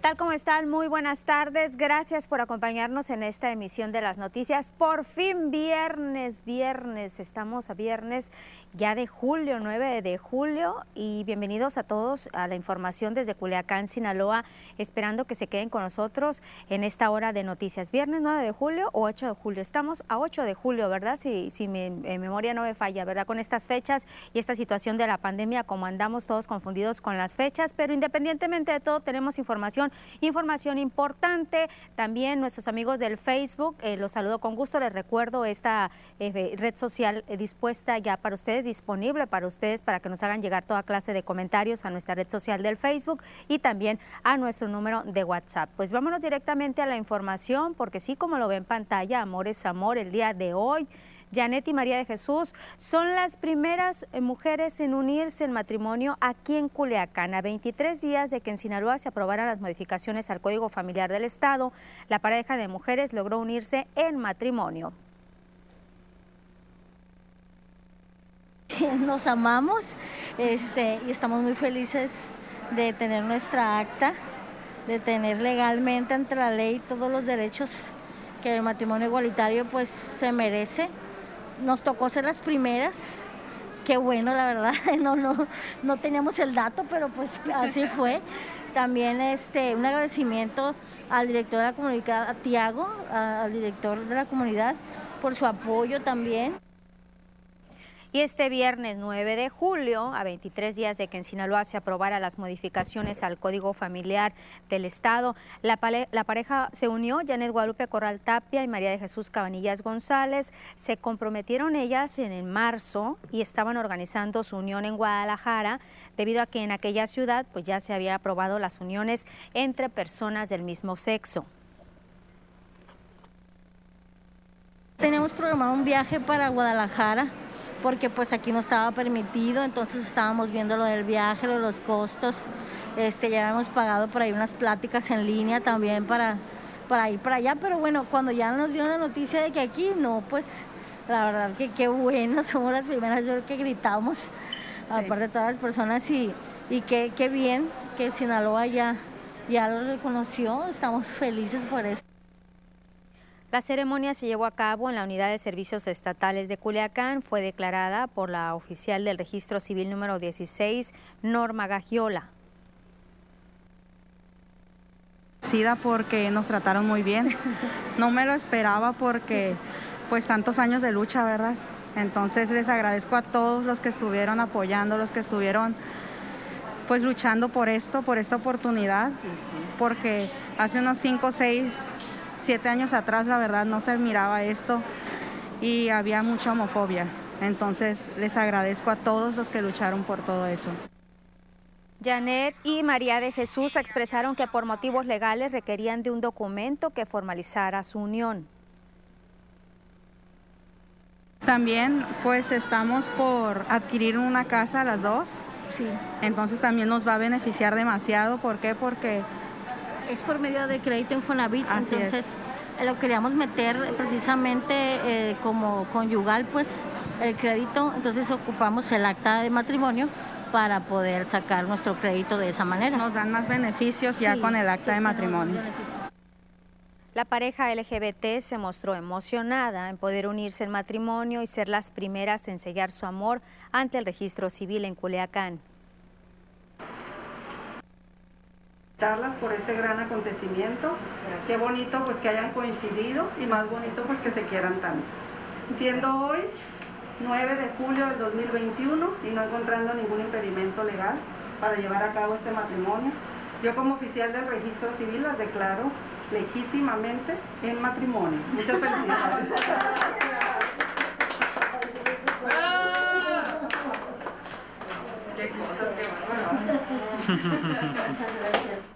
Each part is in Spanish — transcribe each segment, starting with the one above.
¿Qué tal? ¿Cómo están? Muy buenas tardes. Gracias por acompañarnos en esta emisión de las noticias. Por fin viernes, viernes. Estamos a viernes ya de julio, 9 de julio. Y bienvenidos a todos a la información desde Culiacán, Sinaloa. Esperando que se queden con nosotros en esta hora de noticias. Viernes 9 de julio o 8 de julio. Estamos a 8 de julio, ¿verdad? Si, si mi, memoria no me falla, ¿verdad? Con estas fechas y esta situación de la pandemia, como andamos todos confundidos con las fechas. Pero independientemente de todo, tenemos información información, importante. También nuestros amigos del Facebook, eh, los saludo con gusto, les recuerdo esta eh, red social eh, dispuesta ya para ustedes, disponible para ustedes, para que nos hagan llegar toda clase de comentarios a nuestra red social del Facebook y también a nuestro número de WhatsApp. Pues vámonos directamente a la información, porque sí, como lo ve en pantalla, amor es amor, el día de hoy. Janet y María de Jesús son las primeras eh, mujeres en unirse en matrimonio aquí en Culiacán. A 23 días de que en Sinaloa se aprobaran las modificaciones al Código Familiar del Estado, la pareja de mujeres logró unirse en matrimonio. Nos amamos este, y estamos muy felices de tener nuestra acta, de tener legalmente ante la ley todos los derechos que el matrimonio igualitario pues se merece nos tocó ser las primeras. Qué bueno, la verdad, no, no, no teníamos el dato, pero pues así fue. También este, un agradecimiento al director de la comunidad, a Tiago, al director de la comunidad, por su apoyo también. Y este viernes 9 de julio, a 23 días de que en Sinaloa se aprobara las modificaciones al Código Familiar del Estado, la, pareja se unió, Janet Guadalupe Corral Tapia y María de Jesús Cabanillas González. Se comprometieron ellas en el marzo y estaban organizando su unión en Guadalajara, debido a que en aquella ciudad pues ya se había aprobado las uniones entre personas del mismo sexo. Tenemos programado un viaje para Guadalajara porque pues aquí no estaba permitido, entonces estábamos viendo lo del viaje, lo de los costos, este, ya habíamos pagado por ahí unas pláticas en línea también para, para ir para allá, pero bueno, cuando ya nos dieron la noticia de que aquí no, pues la verdad que qué bueno, somos las primeras, yo creo que gritamos, aparte de todas las personas y, y qué, qué bien que Sinaloa ya, ya lo reconoció, estamos felices por esto. La ceremonia se llevó a cabo en la Unidad de Servicios Estatales de Culiacán. Fue declarada por la oficial del Registro Civil número 16, Norma Gagiola. Sida porque nos trataron muy bien. No me lo esperaba porque pues tantos años de lucha, ¿verdad? Entonces les agradezco a todos los que estuvieron apoyando, los que estuvieron pues luchando por esto, por esta oportunidad, porque hace unos 5 o 6 siete años atrás la verdad no se miraba esto y había mucha homofobia. Entonces les agradezco a todos los que lucharon por todo eso. Janet y María de Jesús expresaron que por motivos legales requerían de un documento que formalizara su unión. También pues estamos por adquirir una casa las dos. Sí. Entonces también nos va a beneficiar demasiado. ¿Por qué? Porque es por medio de crédito Infonavit, entonces eh, lo queríamos meter precisamente eh, como conyugal, pues el crédito, entonces ocupamos el acta de matrimonio para poder sacar nuestro crédito de esa manera. Nos dan más beneficios ya con el acta de matrimonio. La pareja LGBT se mostró emocionada en poder unirse en matrimonio y ser las primeras en sellar su amor ante el registro civil en Culiacán. Por este gran acontecimiento. Qué bonito pues que hayan coincidido y más bonito pues que se quieran tanto. Siendo hoy 9 de julio del 2021 y no encontrando ningún impedimento legal para llevar a cabo este matrimonio, yo como oficial del registro civil las declaro legítimamente en matrimonio. Muchas felicidades. Qué cosas,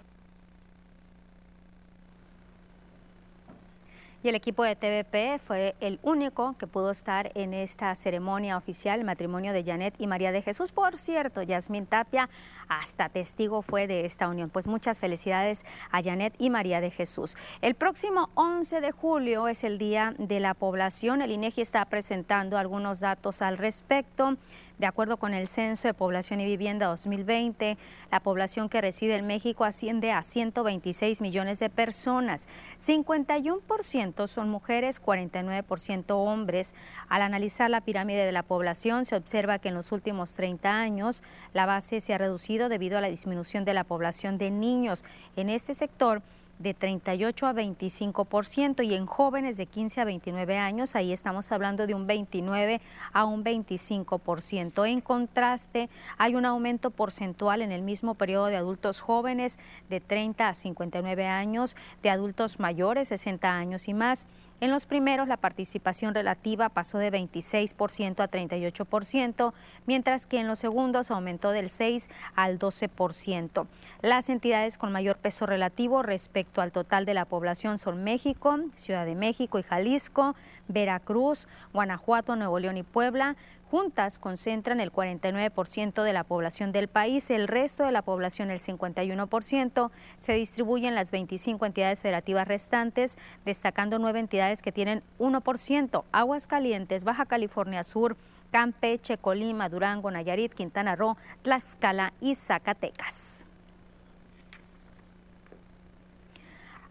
y el equipo de TVP fue el único que pudo estar en esta ceremonia oficial, el matrimonio de Janet y María de Jesús. Por cierto, Yasmín Tapia hasta testigo fue de esta unión. Pues muchas felicidades a Janet y María de Jesús. El próximo 11 de julio es el Día de la Población. El INEGI está presentando algunos datos al respecto. De acuerdo con el Censo de Población y Vivienda 2020, la población que reside en México asciende a 126 millones de personas. 51% son mujeres, 49% hombres. Al analizar la pirámide de la población, se observa que en los últimos 30 años la base se ha reducido debido a la disminución de la población de niños. En este sector, de 38 a 25% y en jóvenes de 15 a 29 años, ahí estamos hablando de un 29 a un 25%. En contraste, hay un aumento porcentual en el mismo periodo de adultos jóvenes de 30 a 59 años, de adultos mayores 60 años y más. En los primeros la participación relativa pasó de 26% a 38%, mientras que en los segundos aumentó del 6 al 12%. Las entidades con mayor peso relativo respecto al total de la población son México, Ciudad de México y Jalisco, Veracruz, Guanajuato, Nuevo León y Puebla, juntas concentran el 49% de la población del país, el resto de la población, el 51%, se distribuye en las 25 entidades federativas restantes, destacando nueve entidades que tienen 1%, Aguascalientes, Baja California Sur, Campeche, Colima, Durango, Nayarit, Quintana Roo, Tlaxcala y Zacatecas.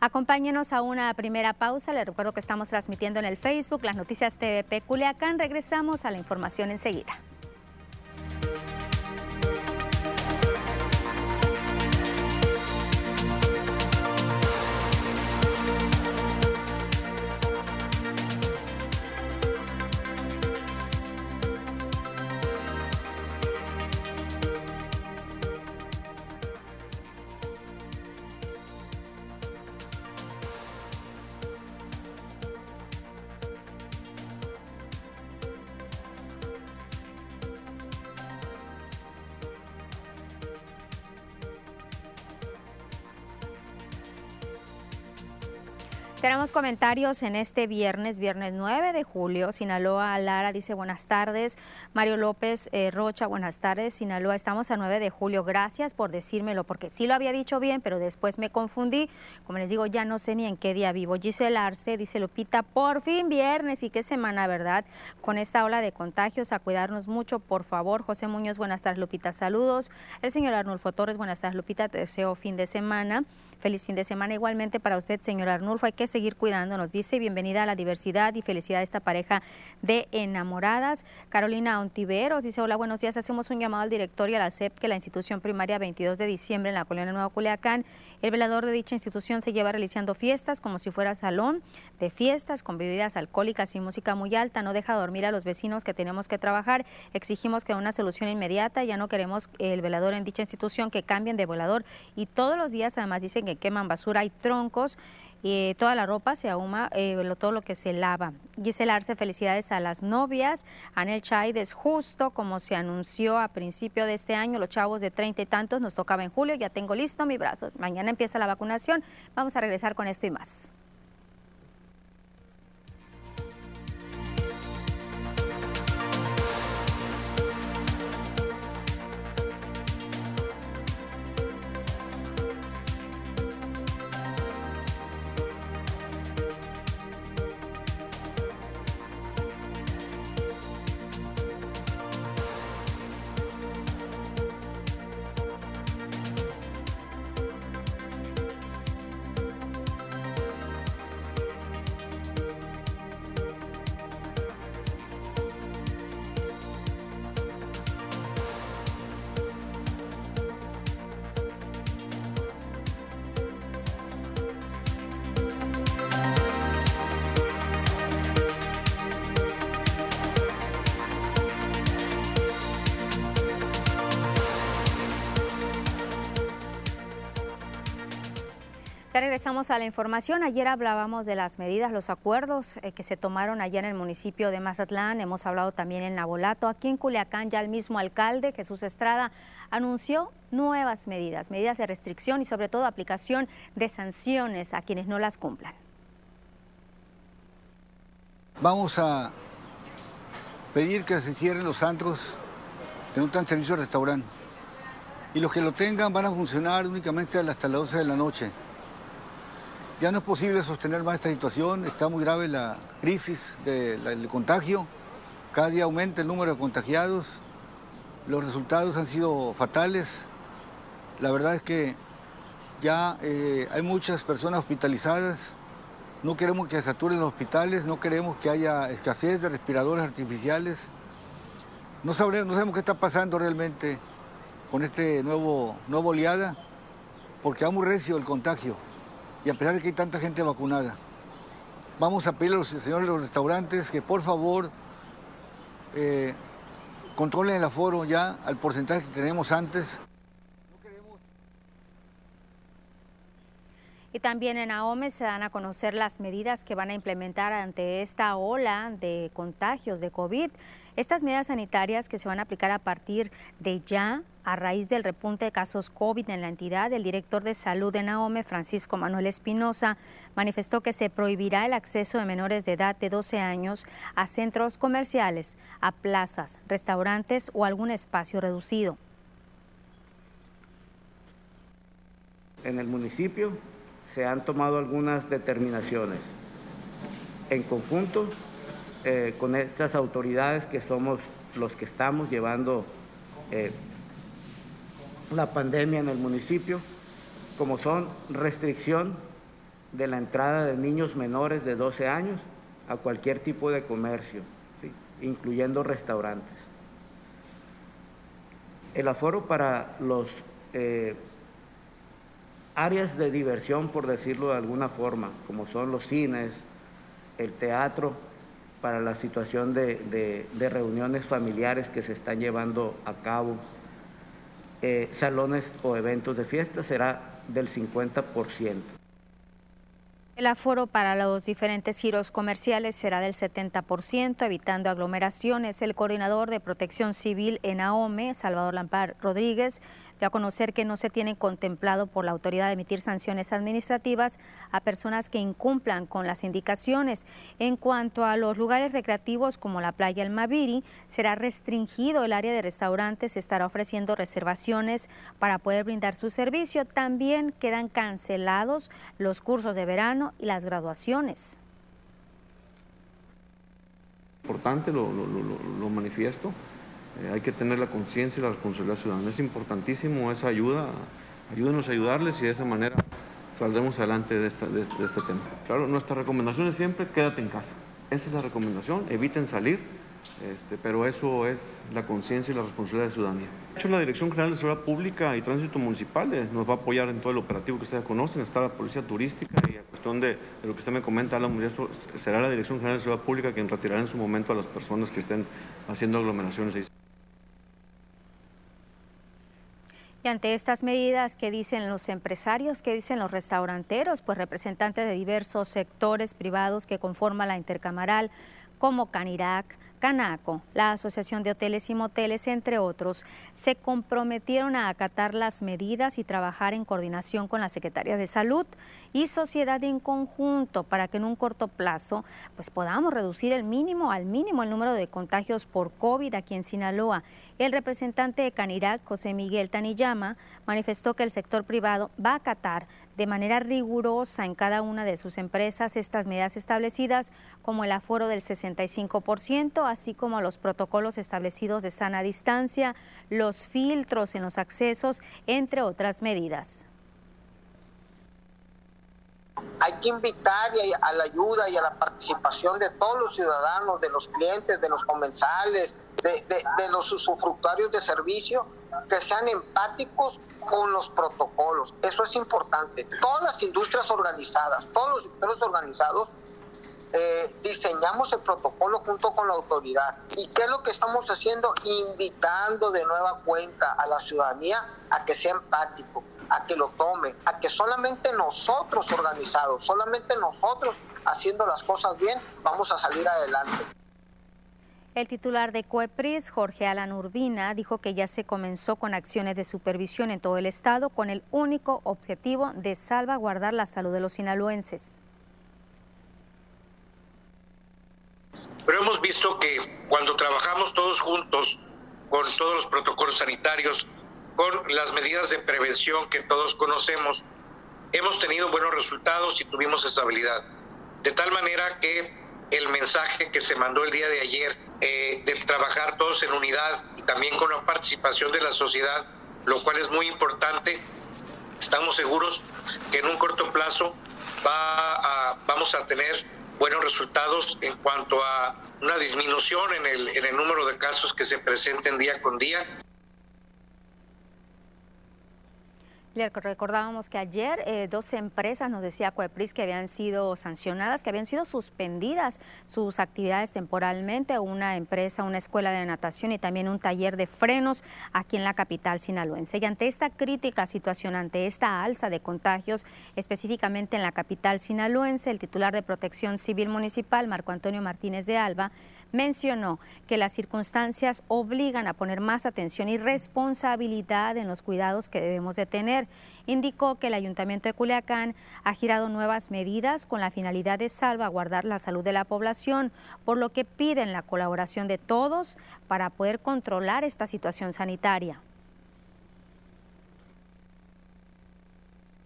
Acompáñenos a una primera pausa. Les recuerdo que estamos transmitiendo en el Facebook las noticias TVP Culiacán. Regresamos a la información enseguida. Tenemos comentarios en este viernes, viernes 9 de julio. Sinaloa, Lara dice buenas tardes. Mario López eh, Rocha, buenas tardes. Sinaloa, estamos a 9 de julio. Gracias por decírmelo, porque sí lo había dicho bien, pero después me confundí. Como les digo, ya no sé ni en qué día vivo. Giselle Arce dice Lupita, por fin viernes y qué semana, ¿verdad? Con esta ola de contagios, a cuidarnos mucho, por favor. José Muñoz, buenas tardes, Lupita, saludos. El señor Arnulfo Torres, buenas tardes, Lupita, te deseo fin de semana. Feliz fin de semana igualmente para usted, señor Arnulfo. Hay que seguir cuidando, nos dice. Bienvenida a la diversidad y felicidad de esta pareja de enamoradas. Carolina Ontiveros dice, hola, buenos días. Hacemos un llamado al director y a la SEP que la institución primaria 22 de diciembre en la colonia Nueva Culiacán, el velador de dicha institución se lleva realizando fiestas como si fuera salón de fiestas con bebidas alcohólicas y música muy alta. No deja dormir a los vecinos que tenemos que trabajar. Exigimos que una solución inmediata. Ya no queremos el velador en dicha institución que cambien de velador y todos los días además dicen que queman basura, hay troncos, y toda la ropa se ahuma, eh, todo lo que se lava. Giselle Arce, felicidades a las novias. Anel Chaid es justo como se anunció a principio de este año, los chavos de treinta y tantos nos tocaba en julio, ya tengo listo mi brazo. Mañana empieza la vacunación, vamos a regresar con esto y más. Regresamos a la información. Ayer hablábamos de las medidas, los acuerdos eh, que se tomaron allá en el municipio de Mazatlán. Hemos hablado también en Nabolato. Aquí en Culiacán ya el mismo alcalde, Jesús Estrada, anunció nuevas medidas, medidas de restricción y sobre todo aplicación de sanciones a quienes no las cumplan. Vamos a pedir que se cierren los antros que no están servicio de restaurante. Y los que lo tengan van a funcionar únicamente hasta las 12 de la noche. Ya no es posible sostener más esta situación, está muy grave la crisis del contagio, cada día aumenta el número de contagiados los resultados han sido fatales. La verdad es que ya eh, hay muchas personas hospitalizadas. No queremos que saturen los hospitales, no queremos que haya escasez de respiradores artificiales. No, sabemos qué está pasando realmente con este nuevo, nuevo oleada, porque ha muy recio el contagio y a pesar de que hay tanta gente vacunada. Vamos a pedirle a los señores de los restaurantes que por favor eh, controlen el aforo ya al porcentaje que tenemos antes. Y también en AOME se dan a conocer las medidas que van a implementar ante esta ola de contagios de COVID. Estas medidas sanitarias que se van a aplicar a partir de ya, a raíz del repunte de casos COVID en la entidad, el director de salud de NAOME, Francisco Manuel Espinosa, manifestó que se prohibirá el acceso de menores de edad de 12 años a centros comerciales, a plazas, restaurantes o algún espacio reducido. En el municipio se han tomado algunas determinaciones. En conjunto, eh, con estas autoridades que somos los que estamos llevando eh, la pandemia en el municipio, como son restricción de la entrada de niños menores de 12 años a cualquier tipo de comercio, incluyendo restaurantes. El aforo para los eh, áreas de diversión, por decirlo de alguna forma, como son los cines, el teatro, para la situación de, reuniones familiares que se están llevando a cabo, eh, salones o eventos de fiesta, será del 50%. El aforo para los diferentes giros comerciales será del 70%, evitando aglomeraciones. El coordinador de protección civil en AOME, Salvador Lampar Rodríguez, dio a conocer que no se tiene contemplado por la autoridad emitir sanciones administrativas a personas que incumplan con las indicaciones. En cuanto a los lugares recreativos como la playa El Maviri, será restringido el área de restaurantes, se estará ofreciendo reservaciones para poder brindar su servicio. También quedan cancelados los cursos de verano y las graduaciones. Importante, lo, lo manifiesto. Eh, hay que tener la conciencia y la responsabilidad ciudadana. Es importantísimo esa ayuda, ayúdenos a ayudarles y de esa manera saldremos adelante de, este tema. Claro, nuestra recomendación es siempre quédate en casa. Esa es la recomendación, eviten salir, este, pero eso es la conciencia y la responsabilidad de ciudadanía. De hecho, la Dirección General de Seguridad Pública y Tránsito Municipal eh, nos va a apoyar en todo el operativo que ustedes conocen, está la Policía Turística y a cuestión de, lo que usted me comenta, la será la Dirección General de Seguridad Pública quien retirará en su momento a las personas que estén haciendo aglomeraciones. Y ante estas medidas, ¿qué dicen los empresarios? ¿Qué dicen los restauranteros? Pues representantes de diversos sectores privados que conforman la intercamaral, como Canirac, Canaco, la Asociación de Hoteles y Moteles, entre otros, se comprometieron a acatar las medidas y trabajar en coordinación con la Secretaría de Salud y sociedad en conjunto para que en un corto plazo pues podamos reducir el mínimo al mínimo el número de contagios por COVID aquí en Sinaloa. El representante de Canirac, José Miguel Taniyama, manifestó que el sector privado va a acatar de manera rigurosa en cada una de sus empresas estas medidas establecidas como el aforo del 65%, así como los protocolos establecidos de sana distancia, los filtros en los accesos, entre otras medidas. Hay que invitar a la ayuda y a la participación de todos los ciudadanos, de los clientes, de los comensales, de, de los usufructuarios de servicio, que sean empáticos con los protocolos. Eso es importante. Todas las industrias organizadas, todos los sectores organizados, eh, diseñamos el protocolo junto con la autoridad. ¿Y qué es lo que estamos haciendo? Invitando de nueva cuenta a la ciudadanía a que sea empático, a que lo tome, a que solamente nosotros organizados, solamente nosotros haciendo las cosas bien, vamos a salir adelante. El titular de COEPRIS, Jorge Alan Urbina, dijo que ya se comenzó con acciones de supervisión en todo el estado con el único objetivo de salvaguardar la salud de los sinaloenses. Pero hemos visto que cuando trabajamos todos juntos con todos los protocolos sanitarios, con las medidas de prevención que todos conocemos, hemos tenido buenos resultados y tuvimos estabilidad. De tal manera que el mensaje que se mandó el día de ayer eh, de trabajar todos en unidad y también con la participación de la sociedad, lo cual es muy importante. Estamos seguros que en un corto plazo va vamos a tener buenos resultados en cuanto a una disminución en el, en el número de casos que se presenten día con día Le recordábamos que ayer eh, dos empresas, nos decía Cuepris, que habían sido sancionadas, que habían sido suspendidas sus actividades temporalmente, una empresa, una escuela de natación y también un taller de frenos aquí en la capital sinaloense. Y ante esta crítica situación, ante esta alza de contagios, específicamente en la capital sinaloense, el titular de Protección Civil Municipal, Marco Antonio Martínez de Alba, mencionó que las circunstancias obligan a poner más atención y responsabilidad en los cuidados que debemos de tener. Indicó que el Ayuntamiento de Culiacán ha girado nuevas medidas con la finalidad de salvaguardar la salud de la población, por lo que piden la colaboración de todos para poder controlar esta situación sanitaria.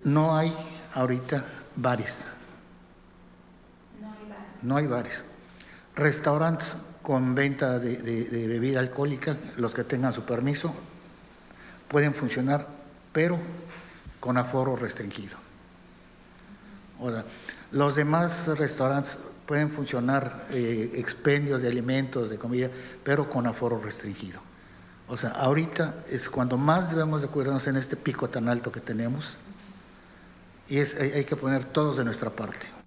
No hay ahorita bares. No hay bares. Restaurantes con venta de, bebida alcohólica, los que tengan su permiso, pueden funcionar, pero con aforo restringido. O los demás restaurantes pueden funcionar eh, expendios de alimentos, de comida, pero con aforo restringido. O sea, ahorita es cuando más debemos de cuidarnos en este pico tan alto que tenemos y es, hay que poner todos de nuestra parte.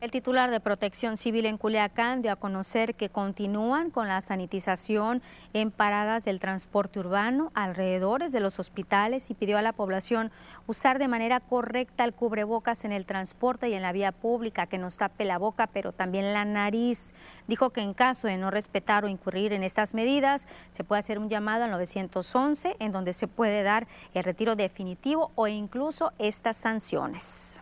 El titular de Protección Civil en Culiacán dio a conocer que continúan con la sanitización en paradas del transporte urbano, alrededores de los hospitales y pidió a la población usar de manera correcta el cubrebocas en el transporte y en la vía pública, que nos tape la boca, pero también la nariz. Dijo que en caso de no respetar o incurrir en estas medidas, se puede hacer un llamado al 911 en donde se puede dar el retiro definitivo o incluso estas sanciones.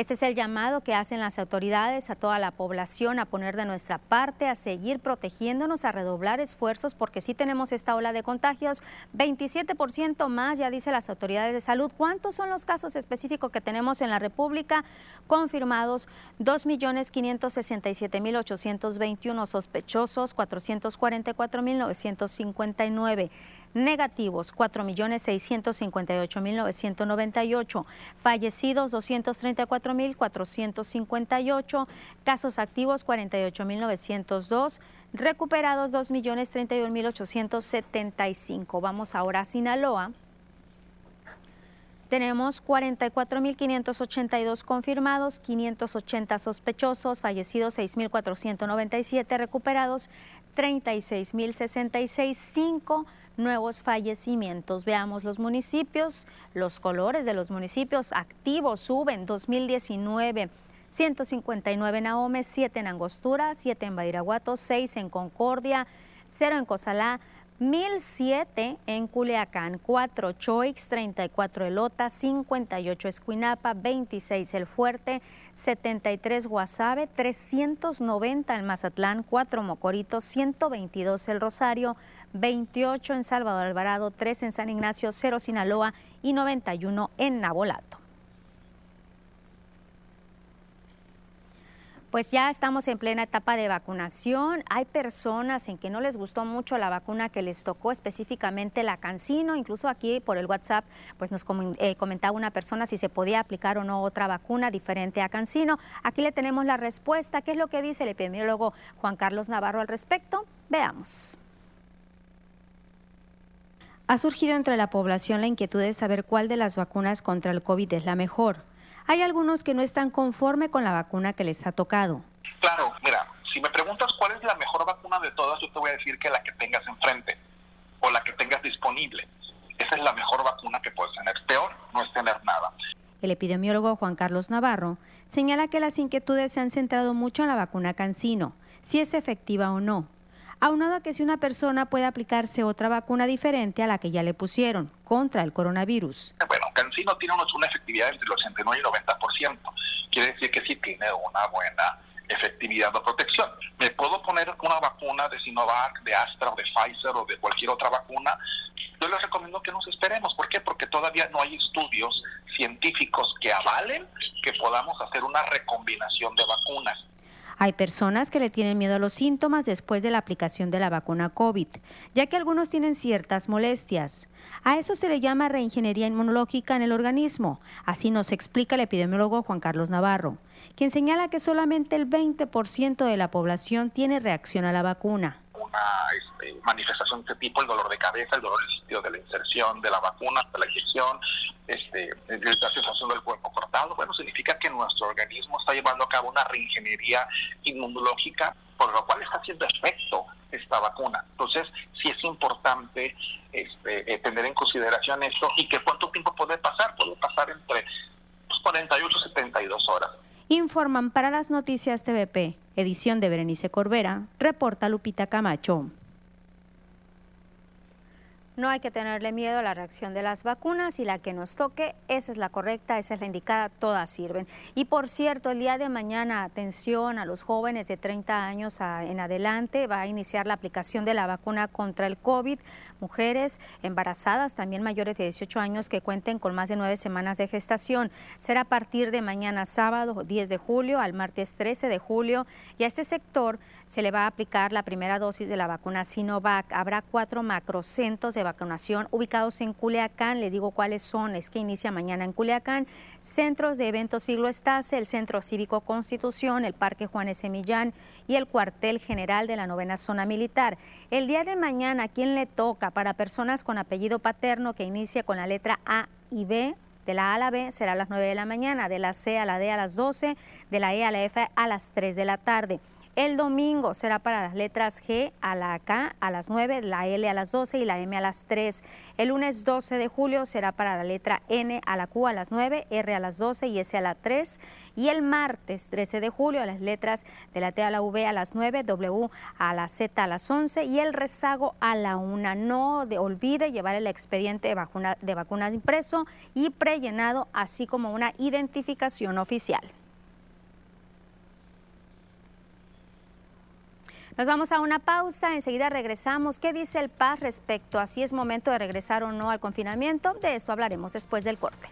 Este es el llamado que hacen las autoridades a toda la población a poner de nuestra parte, a seguir protegiéndonos, a redoblar esfuerzos, porque sí tenemos esta ola de contagios, 27% más, ya dice las autoridades de salud. ¿Cuántos son los casos específicos que tenemos en la República? Confirmados 2.567.821 sospechosos, 444.959 negativos 4.658.998, fallecidos 234.458, casos activos 48.902, recuperados 2.031.875. Vamos ahora a Sinaloa. Tenemos 44.582 confirmados, 580 sospechosos, fallecidos 6.497, recuperados 36.066, 5 nuevos fallecimientos. Veamos los municipios, los colores de los municipios activos suben 2019. 159 en Ahome, 7 en Angostura, 7 en Badiraguato, 6 en Concordia, 0 en Cozalá, 1007 en Culiacán, 4 Choix, 34 Elota, 58 Escuinapa, 26 El Fuerte, 73 Guasave, 390 en Mazatlán, 4 Mocorito, 122 El Rosario, 28 en Salvador Alvarado, 3 en San Ignacio, 0 Sinaloa y 91 en Nabolato. Pues ya estamos en plena etapa de vacunación. Hay personas en que no les gustó mucho la vacuna que les tocó, específicamente la Cancino. Incluso aquí por el WhatsApp, pues nos eh, comentaba una persona si se podía aplicar o no otra vacuna diferente a Cancino. Aquí le tenemos la respuesta. ¿Qué es lo que dice el epidemiólogo Juan Carlos Navarro al respecto? Veamos. Ha surgido entre la población la inquietud de saber cuál de las vacunas contra el COVID es la mejor. Hay algunos que no están conforme con la vacuna que les ha tocado. Claro, mira, si me preguntas cuál es la mejor vacuna de todas, yo te voy a decir que la que tengas enfrente o la que tengas disponible. Esa es la mejor vacuna que puedes tener. Peor no es tener nada. El epidemiólogo Juan Carlos Navarro señala que las inquietudes se han centrado mucho en la vacuna Cancino, si es efectiva o no aunado a que si una persona puede aplicarse otra vacuna diferente a la que ya le pusieron contra el coronavirus. Bueno, Cancino tiene una efectividad entre el 89 y el 90%. Quiere decir que sí tiene una buena efectividad de protección. Me puedo poner una vacuna de Sinovac, de Astra o de Pfizer o de cualquier otra vacuna. Yo les recomiendo que nos esperemos. ¿Por qué? Porque todavía no hay estudios científicos que avalen que podamos hacer una recombinación de vacunas. Hay personas que le tienen miedo a los síntomas después de la aplicación de la vacuna COVID, ya que algunos tienen ciertas molestias. A eso se le llama reingeniería inmunológica en el organismo. Así nos explica el epidemiólogo Juan Carlos Navarro, quien señala que solamente el 20% de la población tiene reacción a la vacuna una este, manifestación de este tipo, el dolor de cabeza, el dolor del de la inserción de la vacuna, de la inyección, este, la sensación del cuerpo cortado, bueno, significa que nuestro organismo está llevando a cabo una reingeniería inmunológica, por lo cual está haciendo efecto esta vacuna. Entonces, sí es importante este, eh, tener en consideración esto y que cuánto tiempo puede pasar, puede pasar entre 48 y 72 horas. Informan para las noticias TVP, edición de Berenice Corbera, reporta Lupita Camacho. No hay que tenerle miedo a la reacción de las vacunas y la que nos toque, esa es la correcta, esa es la indicada, todas sirven. Y por cierto, el día de mañana, atención a los jóvenes de 30 años en adelante, va a iniciar la aplicación de la vacuna contra el COVID. Mujeres embarazadas, también mayores de 18 años que cuenten con más de nueve semanas de gestación. Será a partir de mañana sábado 10 de julio al martes 13 de julio y a este sector se le va a aplicar la primera dosis de la vacuna Sinovac. Habrá cuatro macrocentros de vacunación ubicados en Culiacán. Le digo cuáles son, es que inicia mañana en Culiacán. Centros de eventos Figlo Estase, el Centro Cívico Constitución, el Parque Juanes Semillán y el cuartel general de la novena zona militar. El día de mañana, quién le toca? Para personas con apellido paterno que inicia con la letra A y B, de la A a la B será a las 9 de la mañana, de la C a la D a las 12, de la E a la F a las 3 de la tarde. El domingo será para las letras G a la K a las 9, la L a las 12 y la M a las 3. El lunes 12 de julio será para la letra N a la Q a las 9, R a las 12 y S a las 3. Y el martes 13 de julio las letras de la T a la V a las 9, W a la Z a las 11 y el rezago a la 1. No de, olvide llevar el expediente de, vacuna, de vacunas impreso y prellenado, así como una identificación oficial. Nos vamos a una pausa, enseguida regresamos. ¿Qué dice el PAS respecto a si es momento de regresar o no al confinamiento? De esto hablaremos después del corte.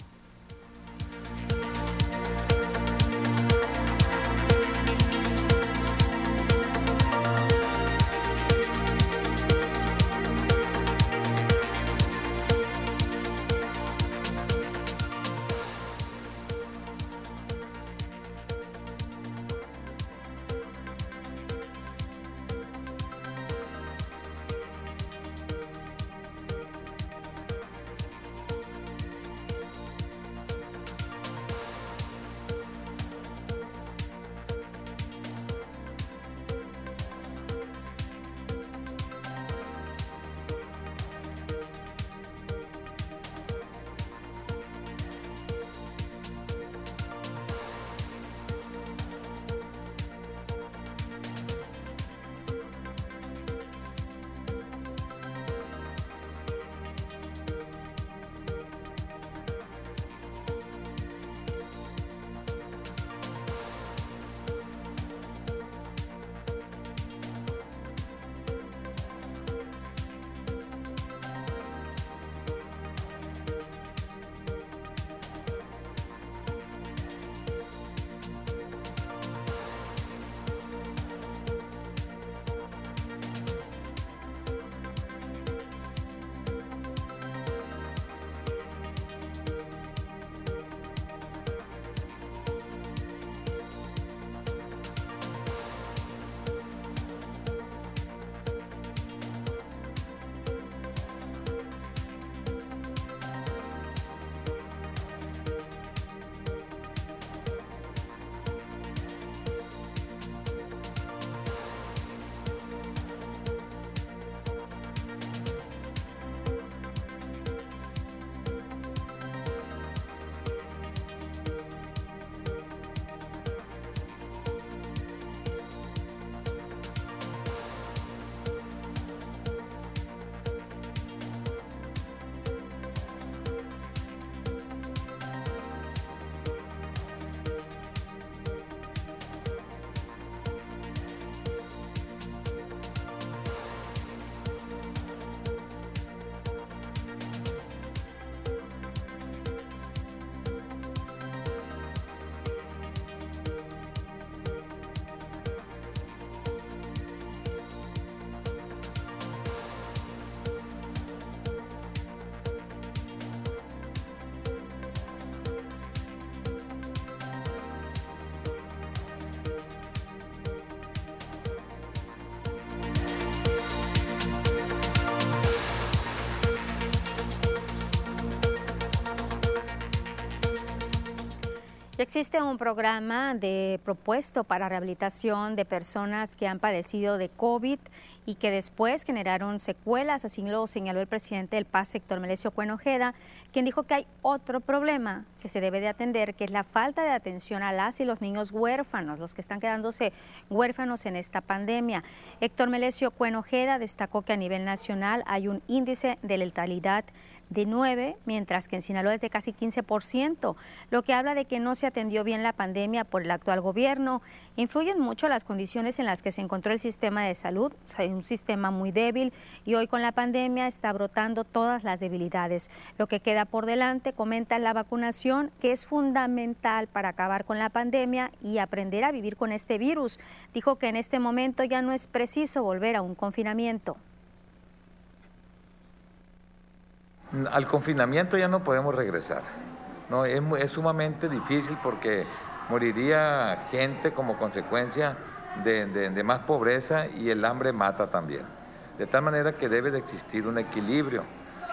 Existe un programa de propuesto para rehabilitación de personas que han padecido de COVID y que después generaron secuelas, así lo señaló el presidente del PAS, sector Melesio Cuenojeda, quien dijo que hay otro problema que se debe de atender, que es la falta de atención a las y los niños huérfanos, los que están quedándose huérfanos en esta pandemia. Héctor Melesio Cuenojeda destacó que a nivel nacional hay un índice de letalidad de 9, mientras que en Sinaloa es de casi 15%, lo que habla de que no se atendió bien la pandemia por el actual gobierno. Influyen mucho las condiciones en las que se encontró el sistema de salud, un sistema muy débil y hoy con la pandemia está brotando todas las debilidades. Lo que queda por delante, comenta la vacunación, que es fundamental para acabar con la pandemia y aprender a vivir con este virus. Dijo que en este momento ya no es preciso volver a un confinamiento. Al confinamiento ya no podemos regresar. No, es, sumamente difícil porque moriría gente como consecuencia de, más pobreza y el hambre mata también. De tal manera que debe de existir un equilibrio,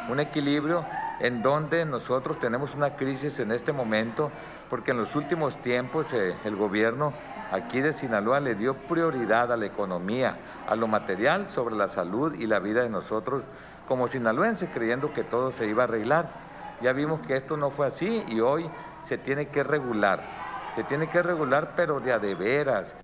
un equilibrio en donde nosotros tenemos una crisis en este momento, porque en los últimos tiempos eh, el gobierno aquí de Sinaloa le dio prioridad a la economía, a lo material sobre la salud y la vida de nosotros como sinaloenses creyendo que todo se iba a arreglar. Ya vimos que esto no fue así y hoy se tiene que regular. Se tiene que regular pero de a de veras.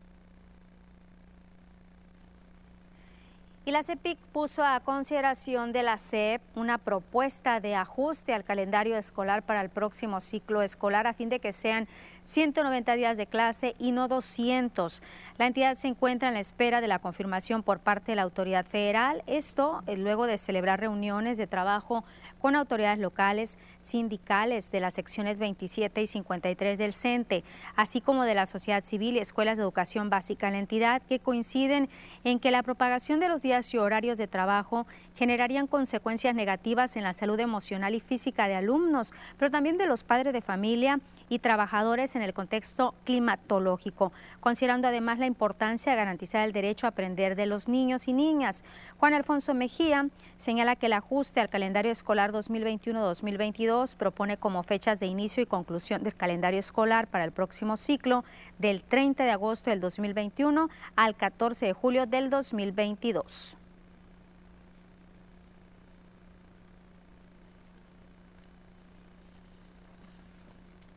Y la CEPIC puso a consideración de la CEP una propuesta de ajuste al calendario escolar para el próximo ciclo escolar a fin de que sean 190 días de clase y no 200. La entidad se encuentra en la espera de la confirmación por parte de la autoridad federal. Esto eh, luego de celebrar reuniones de trabajo con autoridades locales, sindicales de las secciones 27 y 53 del CENTE, así como de la sociedad civil y escuelas de educación básica en la entidad, que coinciden en que la propagación de los días y horarios de trabajo generarían consecuencias negativas en la salud emocional y física de alumnos, pero también de los padres de familia y trabajadores en el contexto climatológico, considerando además la importancia de garantizar el derecho a aprender de los niños y niñas. Juan Alfonso Mejía señala que el ajuste al calendario escolar 2021-2022 propone como fechas de inicio y conclusión del calendario escolar para el próximo ciclo del 30 de agosto del 2021 al 14 de julio del 2022.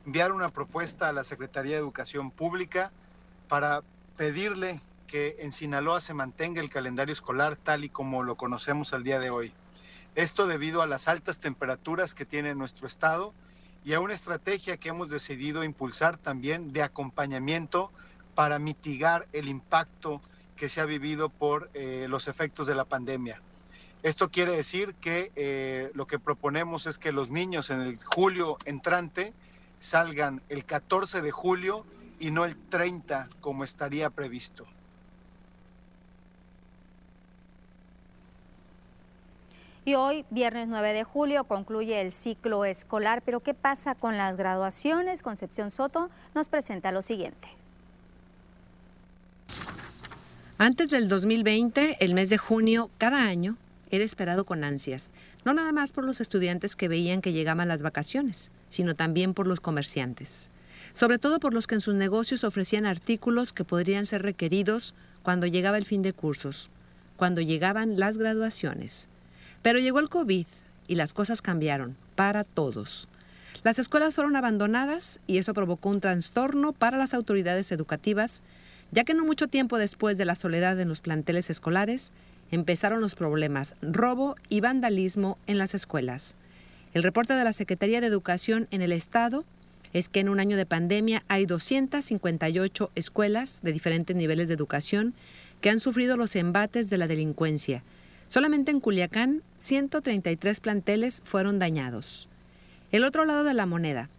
enviar una propuesta a la Secretaría de Educación Pública para pedirle que en Sinaloa se mantenga el calendario escolar tal y como lo conocemos al día de hoy. Esto debido a las altas temperaturas que tiene nuestro estado y a una estrategia que hemos decidido impulsar también de acompañamiento para mitigar el impacto que se ha vivido por eh, los efectos de la pandemia. Esto quiere decir que eh, lo que proponemos es que los niños en el julio entrante salgan el 14 de julio y no el 30 como estaría previsto. Y hoy, viernes 9 de julio, concluye el ciclo escolar, pero ¿qué pasa con las graduaciones? Concepción Soto nos presenta lo siguiente. Antes del 2020, el mes de junio, cada año, era esperado con ansias, no nada más por los estudiantes que veían que llegaban las vacaciones, sino también por los comerciantes, sobre todo por los que en sus negocios ofrecían artículos que podrían ser requeridos cuando llegaba el fin de cursos, cuando llegaban las graduaciones. Pero llegó el COVID y las cosas cambiaron para todos. Las escuelas fueron abandonadas y eso provocó un trastorno para las autoridades educativas, ya que no mucho tiempo después de la soledad en los planteles escolares, empezaron los problemas, robo y vandalismo en las escuelas. El reporte de la Secretaría de Educación en el Estado es que en un año de pandemia hay 258 escuelas de diferentes niveles de educación que han sufrido los embates de la delincuencia. Solamente en Culiacán, 133 planteles fueron dañados. El otro lado de la moneda,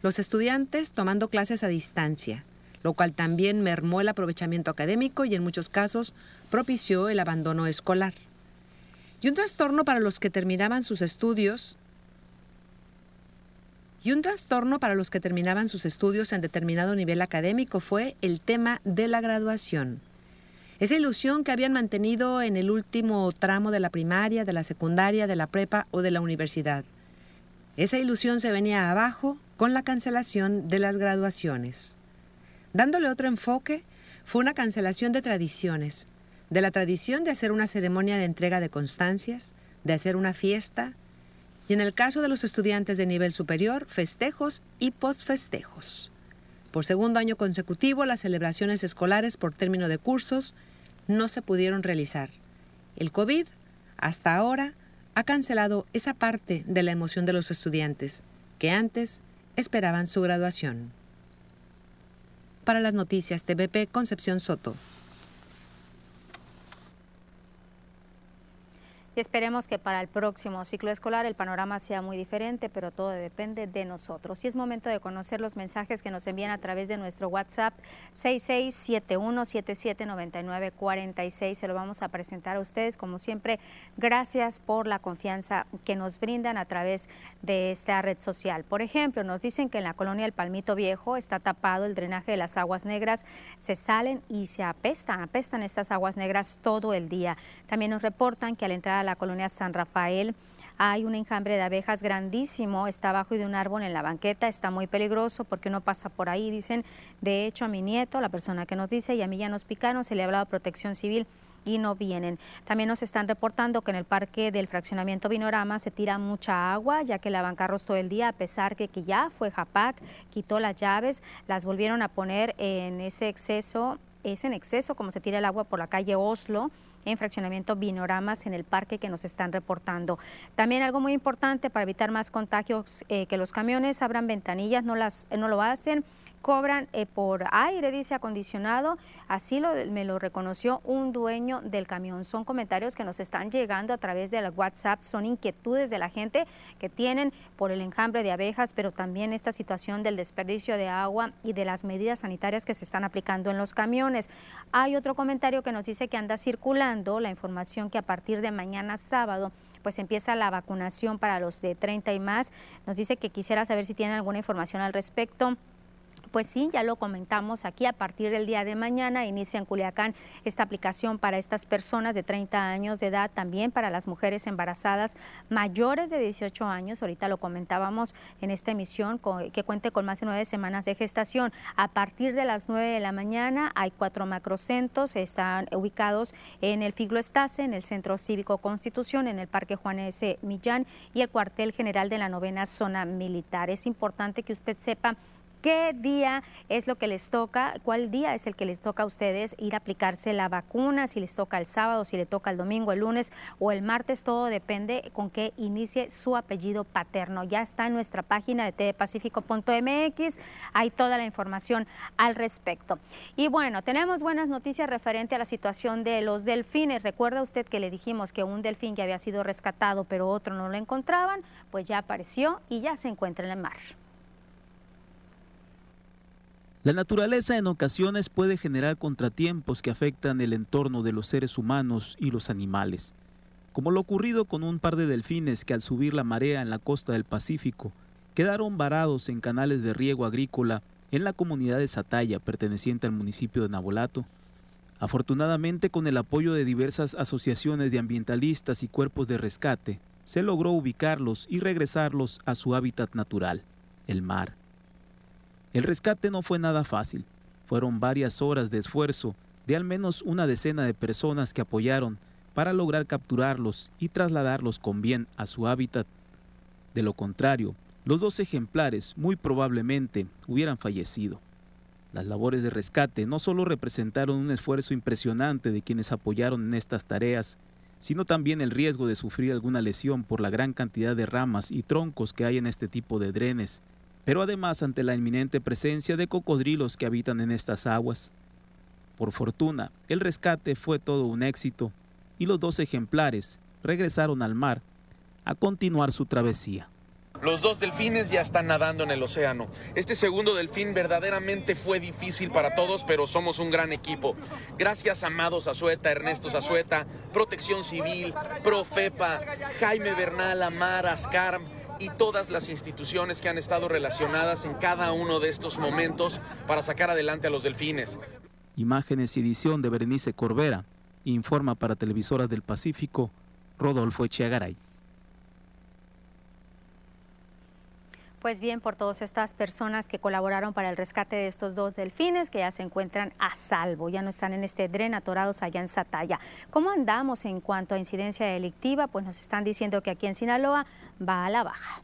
los estudiantes tomando clases a distancia, lo cual también mermó el aprovechamiento académico y en muchos casos propició el abandono escolar. Y un trastorno para los que terminaban sus estudios y un trastorno para los que terminaban sus estudios en determinado nivel académico fue el tema de la graduación. Esa ilusión que habían mantenido en el último tramo de la primaria, de la secundaria, de la prepa o de la universidad. Esa ilusión se venía abajo con la cancelación de las graduaciones. Dándole otro enfoque, fue una cancelación de tradiciones, de la tradición de hacer una ceremonia de entrega de constancias, de hacer una fiesta, y en el caso de los estudiantes de nivel superior, festejos y postfestejos. Por segundo año consecutivo, las celebraciones escolares por término de cursos no se pudieron realizar. El COVID, hasta ahora, ha cancelado esa parte de la emoción de los estudiantes que antes esperaban su graduación. Para las noticias TVP Concepción Soto. Y esperemos que para el próximo ciclo escolar el panorama sea muy diferente, pero todo depende de nosotros. Y es momento de conocer los mensajes que nos envían a través de nuestro WhatsApp 6671779946. Se lo vamos a presentar a ustedes. Como siempre, gracias por la confianza que nos brindan a través de esta red social. Por ejemplo, nos dicen que en la colonia El Palmito Viejo está tapado el drenaje de las aguas negras, se salen y se apestan, apestan estas aguas negras todo el día. También nos reportan que al entrar a la colonia San Rafael. Hay un enjambre de abejas grandísimo, está abajo de un árbol en la banqueta, está muy peligroso porque uno pasa por ahí, dicen. De hecho, a mi nieto, la persona que nos dice, y a mí ya nos picaron, se le ha hablado de protección civil y no vienen. También nos están reportando que en el parque del fraccionamiento Vinorama se tira mucha agua, ya que lavan carros todo el día, a pesar de que ya fue Japac, quitó las llaves, las volvieron a poner en ese exceso, es en exceso como se tira el agua por la calle Oslo en fraccionamiento Vinoramas en el parque que nos están reportando. También algo muy importante para evitar más contagios, eh, que los camiones abran ventanillas, no, las, no lo hacen cobran eh, por aire, dice acondicionado, así lo, me lo reconoció un dueño del camión. Son comentarios que nos están llegando a través de la WhatsApp, son inquietudes de la gente que tienen por el enjambre de abejas, pero también esta situación del desperdicio de agua y de las medidas sanitarias que se están aplicando en los camiones. Hay otro comentario que nos dice que anda circulando la información que a partir de mañana sábado pues empieza la vacunación para los de 30 y más. Nos dice que quisiera saber si tienen alguna información al respecto. Pues sí, ya lo comentamos aquí, a partir del día de mañana inicia en Culiacán esta aplicación para estas personas de 30 años de edad, también para las mujeres embarazadas mayores de 18 años, ahorita lo comentábamos en esta emisión, que cuente con más de nueve semanas de gestación. A partir de las 9 de la mañana hay cuatro macrocentros, están ubicados en el Figlo Estase, en el Centro Cívico Constitución, en el Parque Juan S. Millán y el cuartel general de la novena zona militar. Es importante que usted sepa qué día es lo que les toca, cuál día es el que les toca a ustedes ir a aplicarse la vacuna, si les toca el sábado, si le toca el domingo, el lunes o el martes, todo depende con qué inicie su apellido paterno. Ya está en nuestra página de tvpacifico.mx, hay toda la información al respecto. Y bueno, tenemos buenas noticias referente a la situación de los delfines. Recuerda usted que le dijimos que un delfín ya había sido rescatado, pero otro no lo encontraban, pues ya apareció y ya se encuentra en el mar. La naturaleza en ocasiones puede generar contratiempos que afectan el entorno de los seres humanos y los animales, como lo ocurrido con un par de delfines que al subir la marea en la costa del Pacífico quedaron varados en canales de riego agrícola en la comunidad de Sataya, perteneciente al municipio de Nabolato. Afortunadamente, con el apoyo de diversas asociaciones de ambientalistas y cuerpos de rescate, se logró ubicarlos y regresarlos a su hábitat natural, el mar. El rescate no fue nada fácil. Fueron varias horas de esfuerzo de al menos una decena de personas que apoyaron para lograr capturarlos y trasladarlos con bien a su hábitat. De lo contrario, los dos ejemplares muy probablemente hubieran fallecido. Las labores de rescate no solo representaron un esfuerzo impresionante de quienes apoyaron en estas tareas, sino también el riesgo de sufrir alguna lesión por la gran cantidad de ramas y troncos que hay en este tipo de drenes pero además ante la inminente presencia de cocodrilos que habitan en estas aguas. Por fortuna, el rescate fue todo un éxito y los dos ejemplares regresaron al mar a continuar su travesía. Los dos delfines ya están nadando en el océano. Este segundo delfín verdaderamente fue difícil para todos, pero somos un gran equipo. Gracias a Amado Zazueta, Ernesto Zazueta, Protección Civil, Profepa, Jaime Bernal, Amar, Ascar, y todas las instituciones que han estado relacionadas en cada uno de estos momentos para sacar adelante a los delfines. Imágenes y edición de Berenice Corbera. Informa para Televisoras del Pacífico, Rodolfo Echeagaray. Pues bien, por todas estas personas que colaboraron para el rescate de estos dos delfines que ya se encuentran a salvo, ya no están en este dren atorados allá en Sataya. ¿Cómo andamos en cuanto a incidencia delictiva? Pues nos están diciendo que aquí en Sinaloa va a la baja.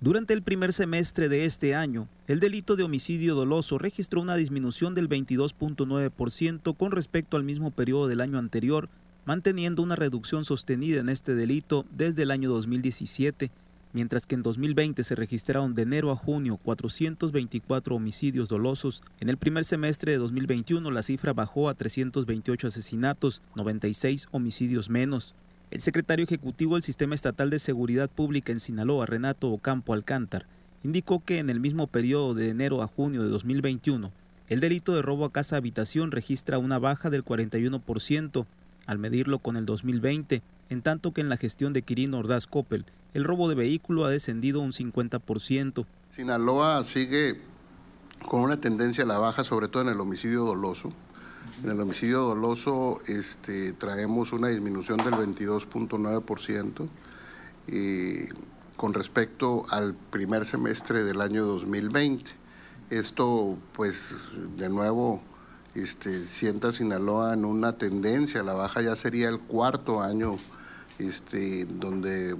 Durante el primer semestre de este año, el delito de homicidio doloso registró una disminución del 22.9% con respecto al mismo periodo del año anterior, manteniendo una reducción sostenida en este delito desde el año 2017, mientras que en 2020 se registraron de enero a junio 424 homicidios dolosos. En el primer semestre de 2021 la cifra bajó a 328 asesinatos, 96 homicidios menos. El secretario ejecutivo del Sistema Estatal de Seguridad Pública en Sinaloa, Renato Ocampo Alcántar, indicó que en el mismo periodo de enero a junio de 2021, el delito de robo a casa habitación registra una baja del 41%, al medirlo con el 2020, en tanto que en la gestión de Quirino Ordaz Coppel, el robo de vehículo ha descendido un 50%. Sinaloa sigue con una tendencia a la baja, sobre todo en el homicidio doloso. En el homicidio doloso este, traemos una disminución del 22.9% eh, con respecto al primer semestre del año 2020. Esto, pues, de nuevo, este, sienta Sinaloa en una tendencia, la baja ya sería el cuarto año este, donde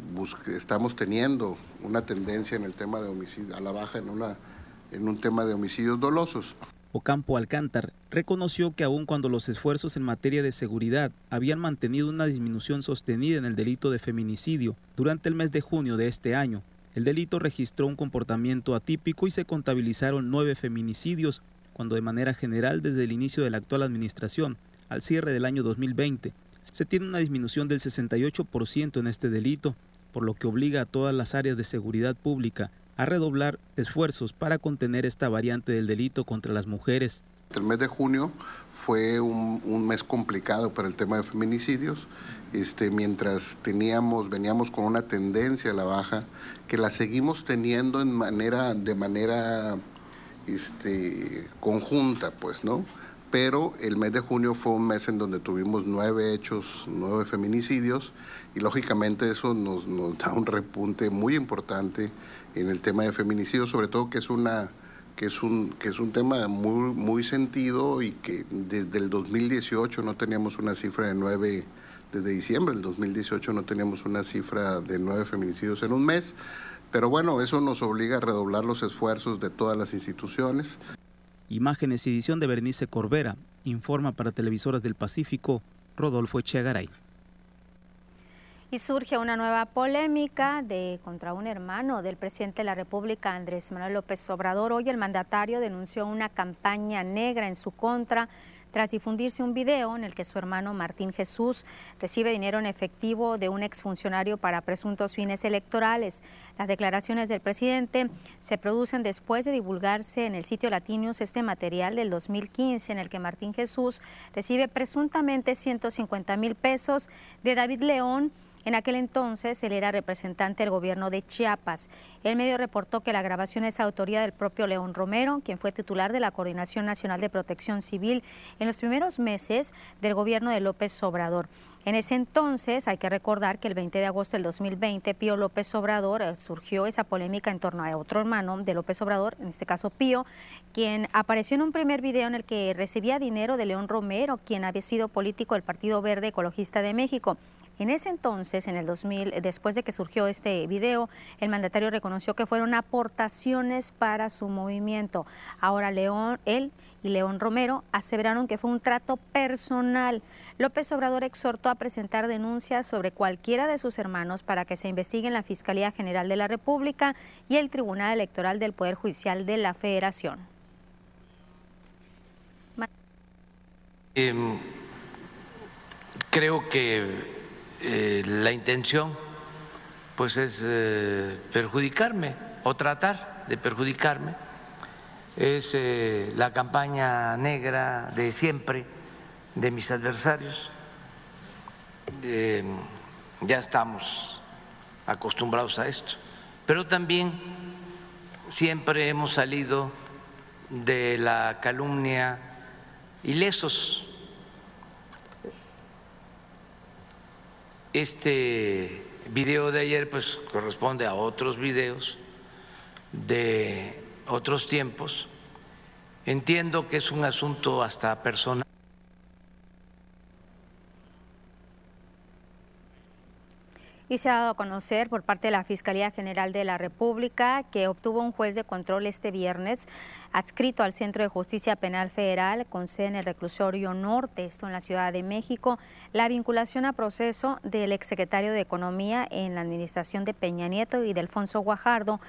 estamos teniendo una tendencia en el tema de homicidio, a la baja en un tema de homicidios dolosos. Ocampo Alcántar reconoció que aun cuando los esfuerzos en materia de seguridad habían mantenido una disminución sostenida en el delito de feminicidio, durante el mes de junio de este año, el delito registró un comportamiento atípico y se contabilizaron nueve feminicidios, cuando de manera general desde el inicio de la actual administración, al cierre del año 2020, se tiene una disminución del 68% en este delito, por lo que obliga a todas las áreas de seguridad pública a redoblar esfuerzos para contener esta variante del delito contra las mujeres. El mes de junio fue un, mes complicado para el tema de feminicidios, este, mientras teníamos, veníamos con una tendencia a la baja, que la seguimos teniendo en manera, de manera este, conjunta, pues, ¿no? Pero el mes de junio fue un mes en donde tuvimos nueve hechos, nueve feminicidios, y lógicamente eso nos, nos da un repunte muy importante en el tema de feminicidios, sobre todo que es una que es un que es un tema muy muy sentido y que desde el 2018 no teníamos una cifra de nueve desde diciembre del 2018 no teníamos una cifra de nueve feminicidios en un mes pero bueno, eso nos obliga a redoblar los esfuerzos de todas las instituciones. Imágenes y edición de Bernice Corbera, informa para Televisoras del Pacífico, Rodolfo Echegaray. Y surge una nueva polémica de, contra un hermano del presidente de la República, Andrés Manuel López Obrador. Hoy el mandatario denunció una campaña negra en su contra tras difundirse un video en el que su hermano Martín Jesús recibe dinero en efectivo de un exfuncionario para presuntos fines electorales. Las declaraciones del presidente se producen después de divulgarse en el sitio Latinius este material del 2015 en el que Martín Jesús recibe presuntamente 150 mil pesos de David León en aquel entonces él era representante del gobierno de Chiapas. El medio reportó que la grabación es autoría del propio León Romero, quien fue titular de la Coordinación Nacional de Protección Civil en los primeros meses del gobierno de López Obrador. En ese entonces, hay que recordar que el 20 de agosto del 2020, Pío López Obrador, eh, surgió esa polémica en torno a otro hermano de López Obrador, en este caso Pío, quien apareció en un primer video en el que recibía dinero de León Romero, quien había sido político del Partido Verde Ecologista de México. En ese entonces, en el 2000, después de que surgió este video, el mandatario reconoció que fueron aportaciones para su movimiento. Ahora León, él y León Romero aseveraron que fue un trato personal. López Obrador exhortó a presentar denuncias sobre cualquiera de sus hermanos para que se investigue en la Fiscalía General de la República y el Tribunal Electoral del Poder Judicial de la Federación. Em, creo que eh, la intención pues es eh, perjudicarme o tratar de perjudicarme. Es eh, la campaña negra de siempre de mis adversarios. ya estamos acostumbrados a esto. Pero también siempre hemos salido de la calumnia ilesos este video de ayer pues corresponde a otros videos de otros tiempos. Entiendo que es un asunto hasta personal. Y se ha dado a conocer por parte de la Fiscalía General de la República que obtuvo un juez de control este viernes adscrito al Centro de Justicia Penal Federal con sede en el reclusorio norte, esto en la Ciudad de México, la vinculación a proceso del exsecretario de Economía en la administración de Peña Nieto y de Alfonso Guajardo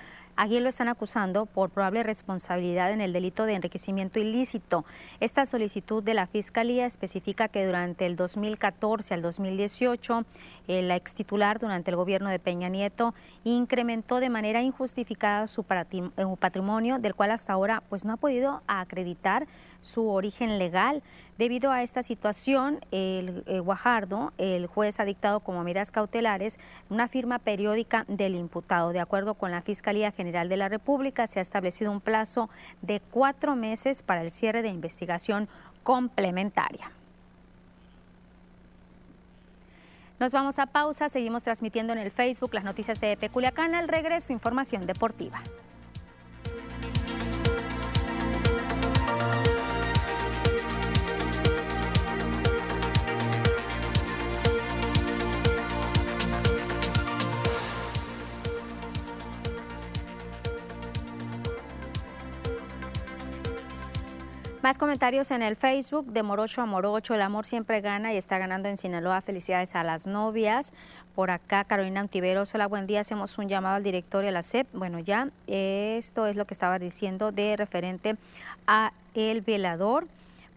Aquí lo están acusando por probable responsabilidad en el delito de enriquecimiento ilícito. Esta solicitud de la Fiscalía especifica que durante el 2014 al 2018, el ex titular durante el gobierno de Peña Nieto incrementó de manera injustificada su patrimonio, del cual hasta ahora pues, no ha podido acreditar su origen legal. Debido a esta situación, el eh, Guajardo, el juez ha dictado como medidas cautelares una firma periódica del imputado. De acuerdo con la Fiscalía General de la República, se ha establecido un plazo de cuatro meses para el cierre de investigación complementaria. Nos vamos a pausa, seguimos transmitiendo en el Facebook las noticias de Peculiacán. Al regreso, información deportiva. Más comentarios en el Facebook de Morocho a Morocho. El amor siempre gana y está ganando en Sinaloa. Felicidades a las novias. Por acá, Carolina Antiveros. Hola, buen día. Hacemos un llamado al directorio de la CEP. Bueno, ya esto es lo que estaba diciendo de referente a el velador.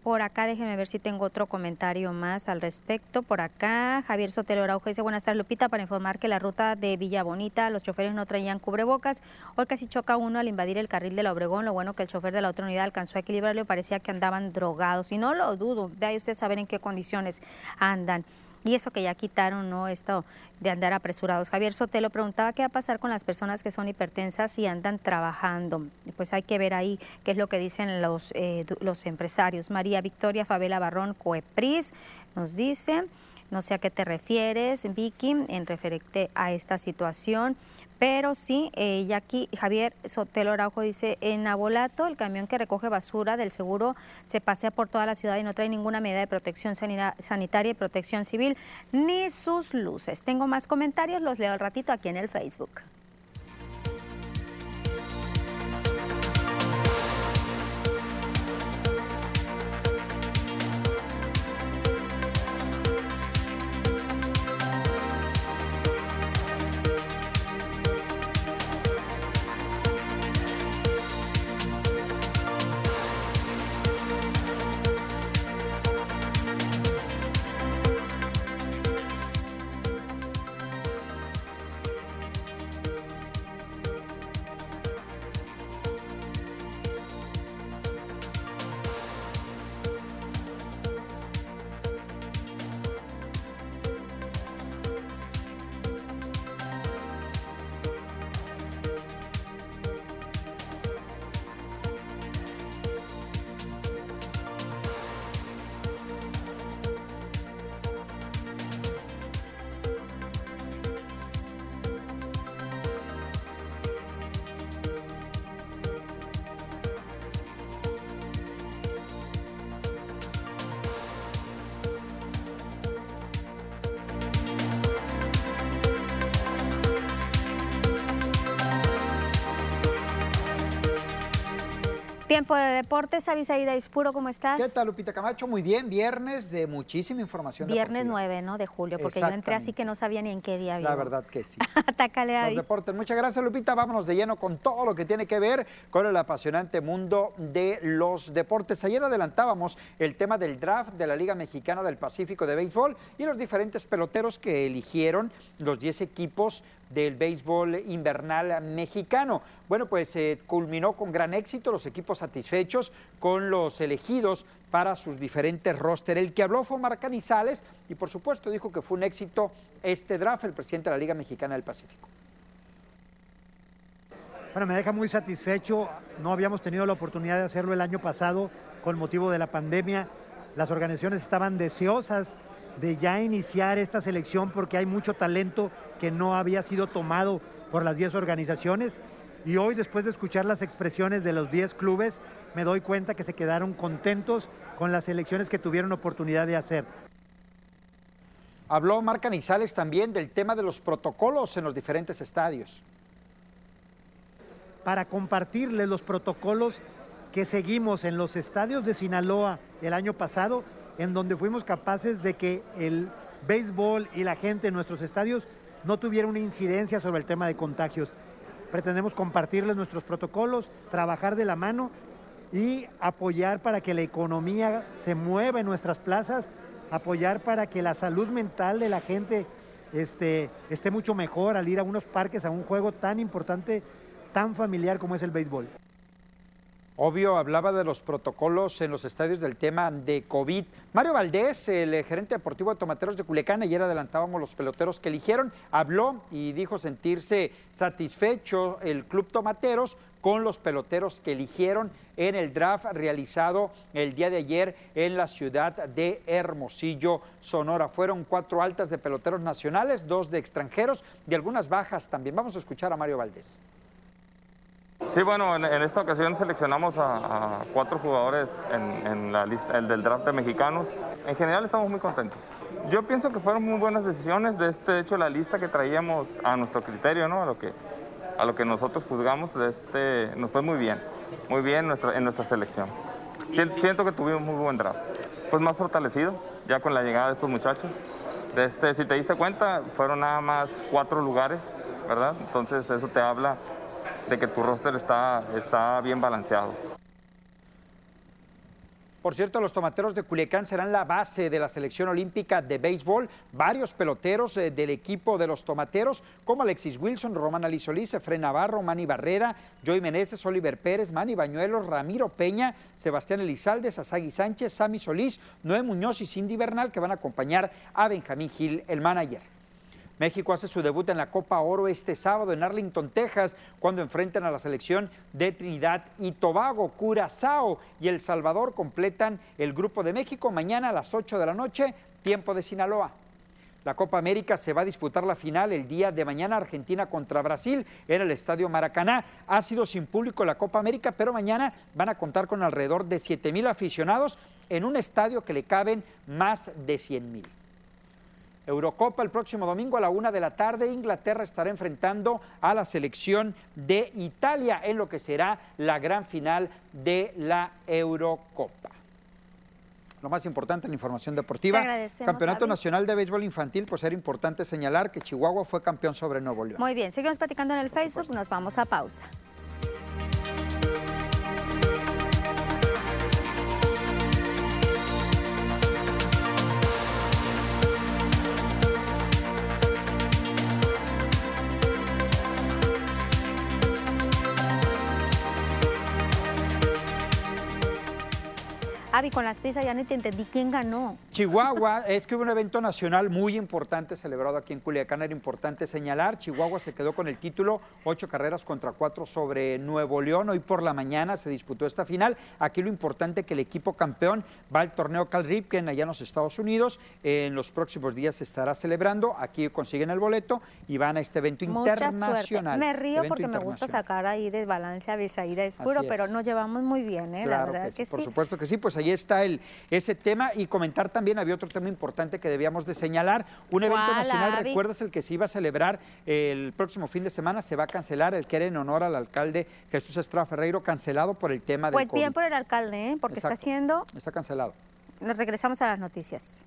Por acá, déjenme ver si tengo otro comentario más al respecto. Por acá, Javier Sotelo Araujo dice, buenas tardes Lupita, para informar que la ruta de Villa Bonita, los choferes no traían cubrebocas. Hoy casi choca uno al invadir el carril de la Obregón. Lo bueno que el chofer de la otra unidad alcanzó a equilibrarlo, parecía que andaban drogados. Y no lo dudo, de ahí ustedes saben en qué condiciones andan. Y eso que ya quitaron, ¿no? Esto de andar apresurados. Javier Sotelo preguntaba qué va a pasar con las personas que son hipertensas y andan trabajando. Pues hay que ver ahí qué es lo que dicen los, eh, los empresarios. María Victoria Fabela Barrón Coepris nos dice, no sé a qué te refieres, Vicky, en referente a esta situación. Pero sí, eh, y aquí Javier Sotelo Araujo dice, en Abolato el camión que recoge basura del seguro se pasea por toda la ciudad y no trae ninguna medida de protección sanitaria y protección civil, ni sus luces. Tengo más comentarios, los leo al ratito aquí en el Facebook. Tiempo de deportes, Avisaída Ispuro, ¿cómo estás? ¿Qué tal, Lupita Camacho? Muy bien, viernes de muchísima información. Viernes 9, ¿no? De julio, porque yo entré así que no sabía ni en qué día había. La verdad que sí. Atácale ahí. Los deportes. Muchas gracias, Lupita. Vámonos de lleno con todo lo que tiene que ver con el apasionante mundo de los deportes. Ayer adelantábamos el tema del draft de la Liga Mexicana del Pacífico de Béisbol y los diferentes peloteros que eligieron los 10 equipos del béisbol invernal mexicano. Bueno, pues se culminó con gran éxito, los equipos satisfechos con los elegidos para sus diferentes roster. El que habló fue Omar Canizales y por supuesto dijo que fue un éxito este draft, el presidente de la Liga Mexicana del Pacífico. Bueno, me deja muy satisfecho. No habíamos tenido la oportunidad de hacerlo el año pasado con motivo de la pandemia. Las organizaciones estaban deseosas de ya iniciar esta selección porque hay mucho talento que no había sido tomado por las 10 organizaciones. Y hoy, después de escuchar las expresiones de los 10 clubes, me doy cuenta que se quedaron contentos con las elecciones que tuvieron oportunidad de hacer. Habló Marc Canizales también del tema de los protocolos en los diferentes estadios. Para compartirles los protocolos que seguimos en los estadios de Sinaloa el año pasado, en donde fuimos capaces de que el béisbol y la gente en nuestros estadios no tuviera una incidencia sobre el tema de contagios. Pretendemos compartirles nuestros protocolos, trabajar de la mano y apoyar para que la economía se mueva en nuestras plazas, apoyar para que la salud mental de la gente este, esté mucho mejor al ir a unos parques, a un juego tan importante, tan familiar como es el béisbol. Obvio, hablaba de los protocolos en los estadios del tema de COVID. Mario Valdés, el eh, gerente deportivo de Tomateros de Culiacán, ayer adelantábamos los peloteros que eligieron, habló y dijo sentirse satisfecho el Club Tomateros con los peloteros que eligieron en el draft realizado el día de ayer en la ciudad de Hermosillo, Sonora. Fueron cuatro altas de peloteros nacionales, dos de extranjeros y algunas bajas también. Vamos a escuchar a Mario Valdés. Sí, bueno, en, esta ocasión seleccionamos a, cuatro jugadores en, la lista el del draft de mexicanos. En general estamos muy contentos. Yo pienso que fueron muy buenas decisiones. De este hecho, la lista que traíamos a nuestro criterio, ¿no? a, lo que, a lo que nosotros juzgamos, de este, nos fue muy bien. Muy bien nuestra, en nuestra selección. Siento, que tuvimos muy buen draft. Pues más fortalecido, ya con la llegada de estos muchachos. De este, si te diste cuenta, fueron nada más cuatro lugares, ¿verdad? Entonces eso te habla de que tu roster está, está bien balanceado. Por cierto, los tomateros de Culiacán serán la base de la selección olímpica de béisbol. Varios peloteros eh, del equipo de los tomateros, como Alexis Wilson, Román Ali Solís, Efren Navarro, Manny Barrera, Joey Meneses, Oliver Pérez, Manny Bañuelos, Ramiro Peña, Sebastián Elizalde, Sasagi Sánchez, Sammy Solís, Noé Muñoz y Cindy Bernal, que van a acompañar a Benjamín Gil, el manager. México hace su debut en la Copa Oro este sábado en Arlington, Texas, cuando enfrentan a la selección de Trinidad y Tobago, Curazao y El Salvador completan el grupo de México mañana a las 8 de la noche, tiempo de Sinaloa. La Copa América se va a disputar la final el día de mañana, Argentina contra Brasil, en el Estadio Maracaná. Ha sido sin público la Copa América, pero mañana van a contar con alrededor de 7 mil aficionados en un estadio que le caben más de 100 mil. Eurocopa el próximo domingo a la una de la tarde. Inglaterra estará enfrentando a la selección de Italia en lo que será la gran final de la Eurocopa. Lo más importante en la información deportiva. Campeonato Nacional de Béisbol Infantil, pues era importante señalar que Chihuahua fue campeón sobre Nuevo León. Muy bien, seguimos platicando en el Facebook, nos vamos a pausa. Avi, con las prisas ya no te entendí quién ganó. Chihuahua, es que hubo un evento nacional muy importante celebrado aquí en Culiacán, era importante señalar. Chihuahua se quedó con el título, ocho carreras contra cuatro sobre Nuevo León. Hoy por la mañana se disputó esta final. Aquí lo importante es que el equipo campeón va al torneo Cal Ripken allá en los Estados Unidos. En los próximos días se estará celebrando. Aquí consiguen el boleto y van a este evento internacional. Me río porque me gusta sacar ahí de balance a Bisaída Escuro, pero nos llevamos muy bien, ¿eh? la verdad que, sí. Por supuesto que sí, pues ahí está el, ese tema y comentar también, había otro tema importante que debíamos de señalar, un evento nacional, ¿recuerdas el que se iba a celebrar el próximo fin de semana? Se va a cancelar, el que era en honor al alcalde Jesús Estrada Ferreiro, cancelado por el tema de Pues bien por el alcalde, ¿eh? porque está haciendo... Está cancelado. Nos regresamos a las noticias.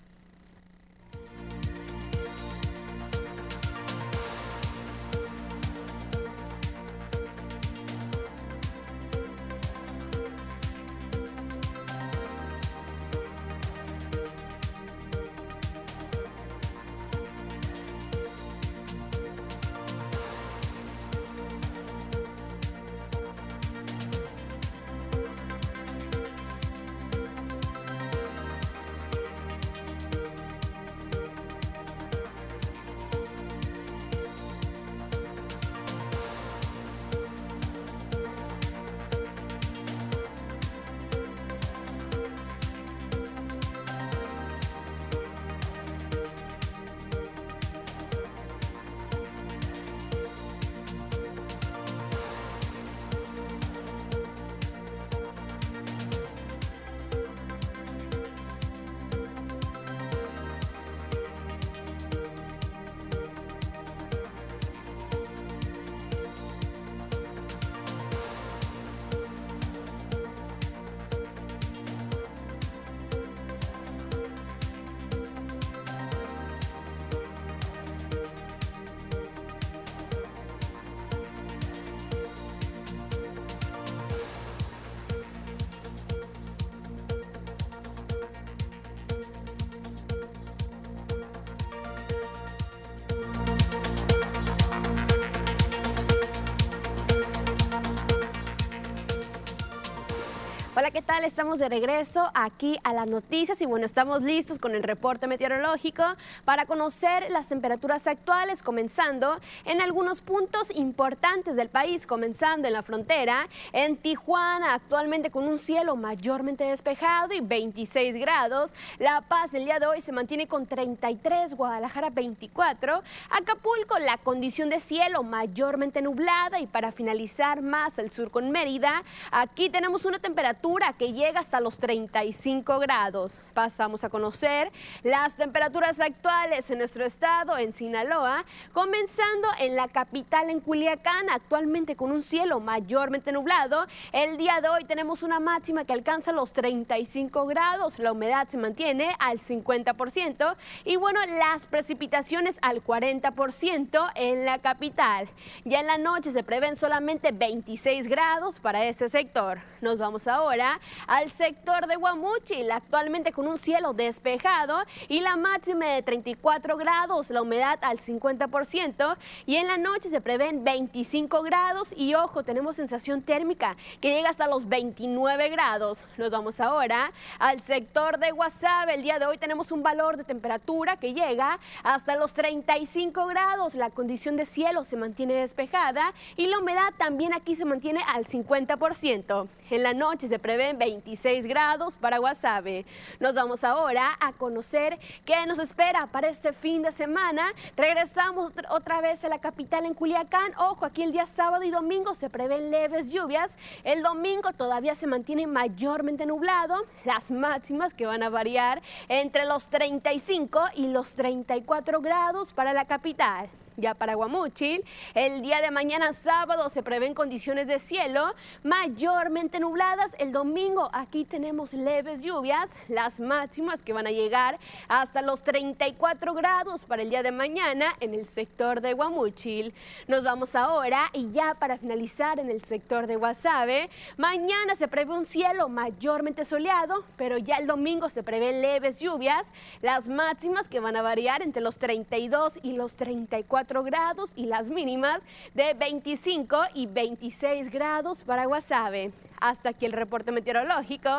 ¿Qué tal? Estamos de regreso aquí a las noticias y bueno, estamos listos con el reporte meteorológico para conocer las temperaturas actuales, comenzando en algunos puntos importantes del país, comenzando en la frontera, en Tijuana, actualmente con un cielo mayormente despejado y 26 grados. La Paz el día de hoy se mantiene con 33, Guadalajara 24, Acapulco la condición de cielo mayormente nublada y para finalizar más al sur con Mérida, aquí tenemos una temperatura que llega hasta los 35 grados. Pasamos a conocer las temperaturas actuales en nuestro estado, en Sinaloa, comenzando en la capital, en Culiacán, actualmente con un cielo mayormente nublado. El día de hoy tenemos una máxima que alcanza los 35 grados, la humedad se mantiene al 50% y bueno, las precipitaciones al 40% en la capital. Ya en la noche se prevén solamente 26 grados para este sector. Nos vamos ahora al sector de Guamuchil, actualmente con un cielo despejado y la máxima de 34 grados, la humedad al 50% y en la noche se prevén 25 grados y ojo, tenemos sensación térmica que llega hasta los 29 grados. Nos vamos ahora al sector de Guasave. El día de hoy tenemos un valor de temperatura que llega hasta los 35 grados. La condición de cielo se mantiene despejada y la humedad también aquí se mantiene al 50%. En la noche se prevén 26 grados para Guasave. Nos vamos ahora a conocer qué nos espera para este fin de semana. Regresamos otra vez a la capital en Culiacán. Ojo, aquí el día sábado y domingo se prevén leves lluvias. El domingo todavía se mantiene mayormente nublado. Las máximas que van a variar entre los 35 y los 34 grados para la capital ya para Guamuchil. El día de mañana sábado se prevén condiciones de cielo mayormente nubladas. El domingo aquí tenemos leves lluvias, las máximas que van a llegar hasta los 34 grados para el día de mañana en el sector de Guamuchil. Nos vamos ahora y ya para finalizar en el sector de Guasave, mañana se prevé un cielo mayormente soleado, pero ya el domingo se prevé leves lluvias, las máximas que van a variar entre los 32 y los 34 grados y las mínimas de 25 y 26 grados para Guasave. Hasta aquí el reporte meteorológico.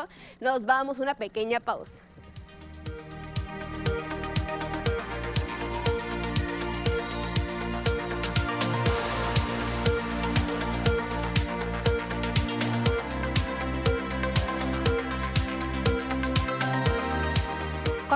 Nos vamos a una pequeña pausa.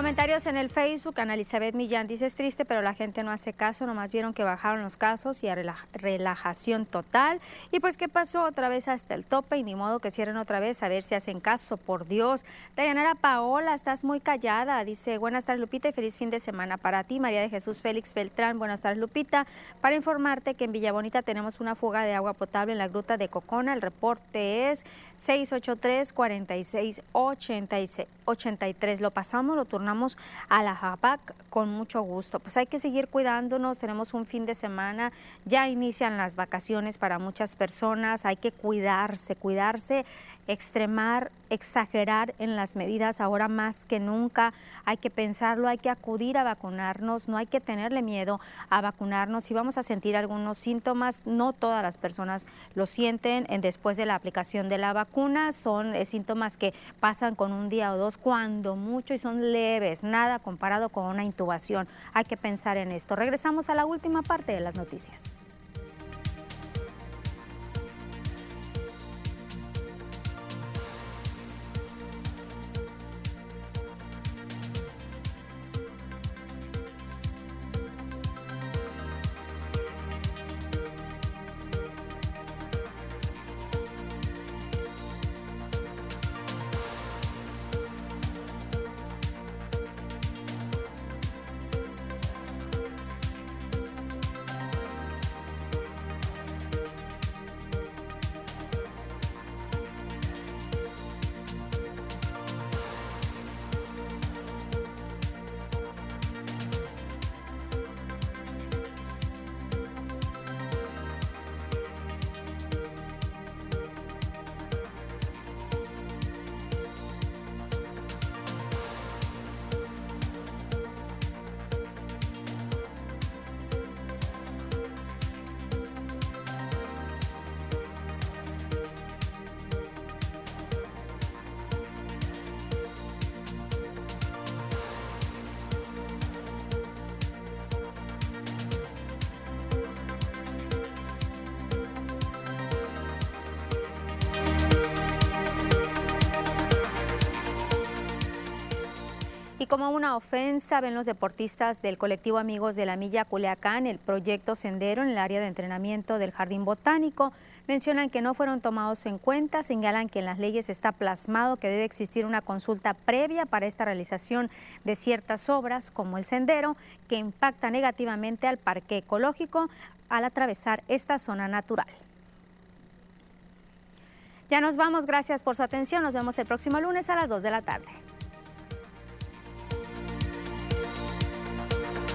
Comentarios en el Facebook, Ana Elizabeth Millán dice es triste, pero la gente no hace caso, nomás vieron que bajaron los casos y a relajación total. Y pues, ¿qué pasó? Otra vez hasta el tope y ni modo que cierren otra vez a ver si hacen caso, por Dios. Dayanara Paola, estás muy callada, dice buenas tardes Lupita y feliz fin de semana para ti. María de Jesús Félix Beltrán, buenas tardes Lupita. Para informarte que en Villabonita tenemos una fuga de agua potable en la gruta de Cocona, el reporte es 683 46 83. Lo pasamos, lo turnamos a la JAPAC con mucho gusto. Pues hay que seguir cuidándonos, tenemos un fin de semana, ya inician las vacaciones para muchas personas, hay que cuidarse, cuidarse extremar, exagerar en las medidas ahora más que nunca. Hay que pensarlo, hay que acudir a vacunarnos, no hay que tenerle miedo a vacunarnos. Si vamos a sentir algunos síntomas, no todas las personas lo sienten después de la aplicación de la vacuna. Son eh, síntomas que pasan con un día o dos, cuando mucho, y son leves, nada comparado con una intubación. Hay que pensar en esto. Regresamos a la última parte de las noticias. Como una ofensa ven los deportistas del colectivo Amigos de la Milla Culiacán el proyecto Sendero en el área de entrenamiento del Jardín Botánico. Mencionan que no fueron tomados en cuenta, señalan que en las leyes está plasmado que debe existir una consulta previa para esta realización de ciertas obras como el sendero que impacta negativamente al parque ecológico al atravesar esta zona natural. Ya nos vamos, gracias por su atención, nos vemos el próximo lunes a las 2 de la tarde.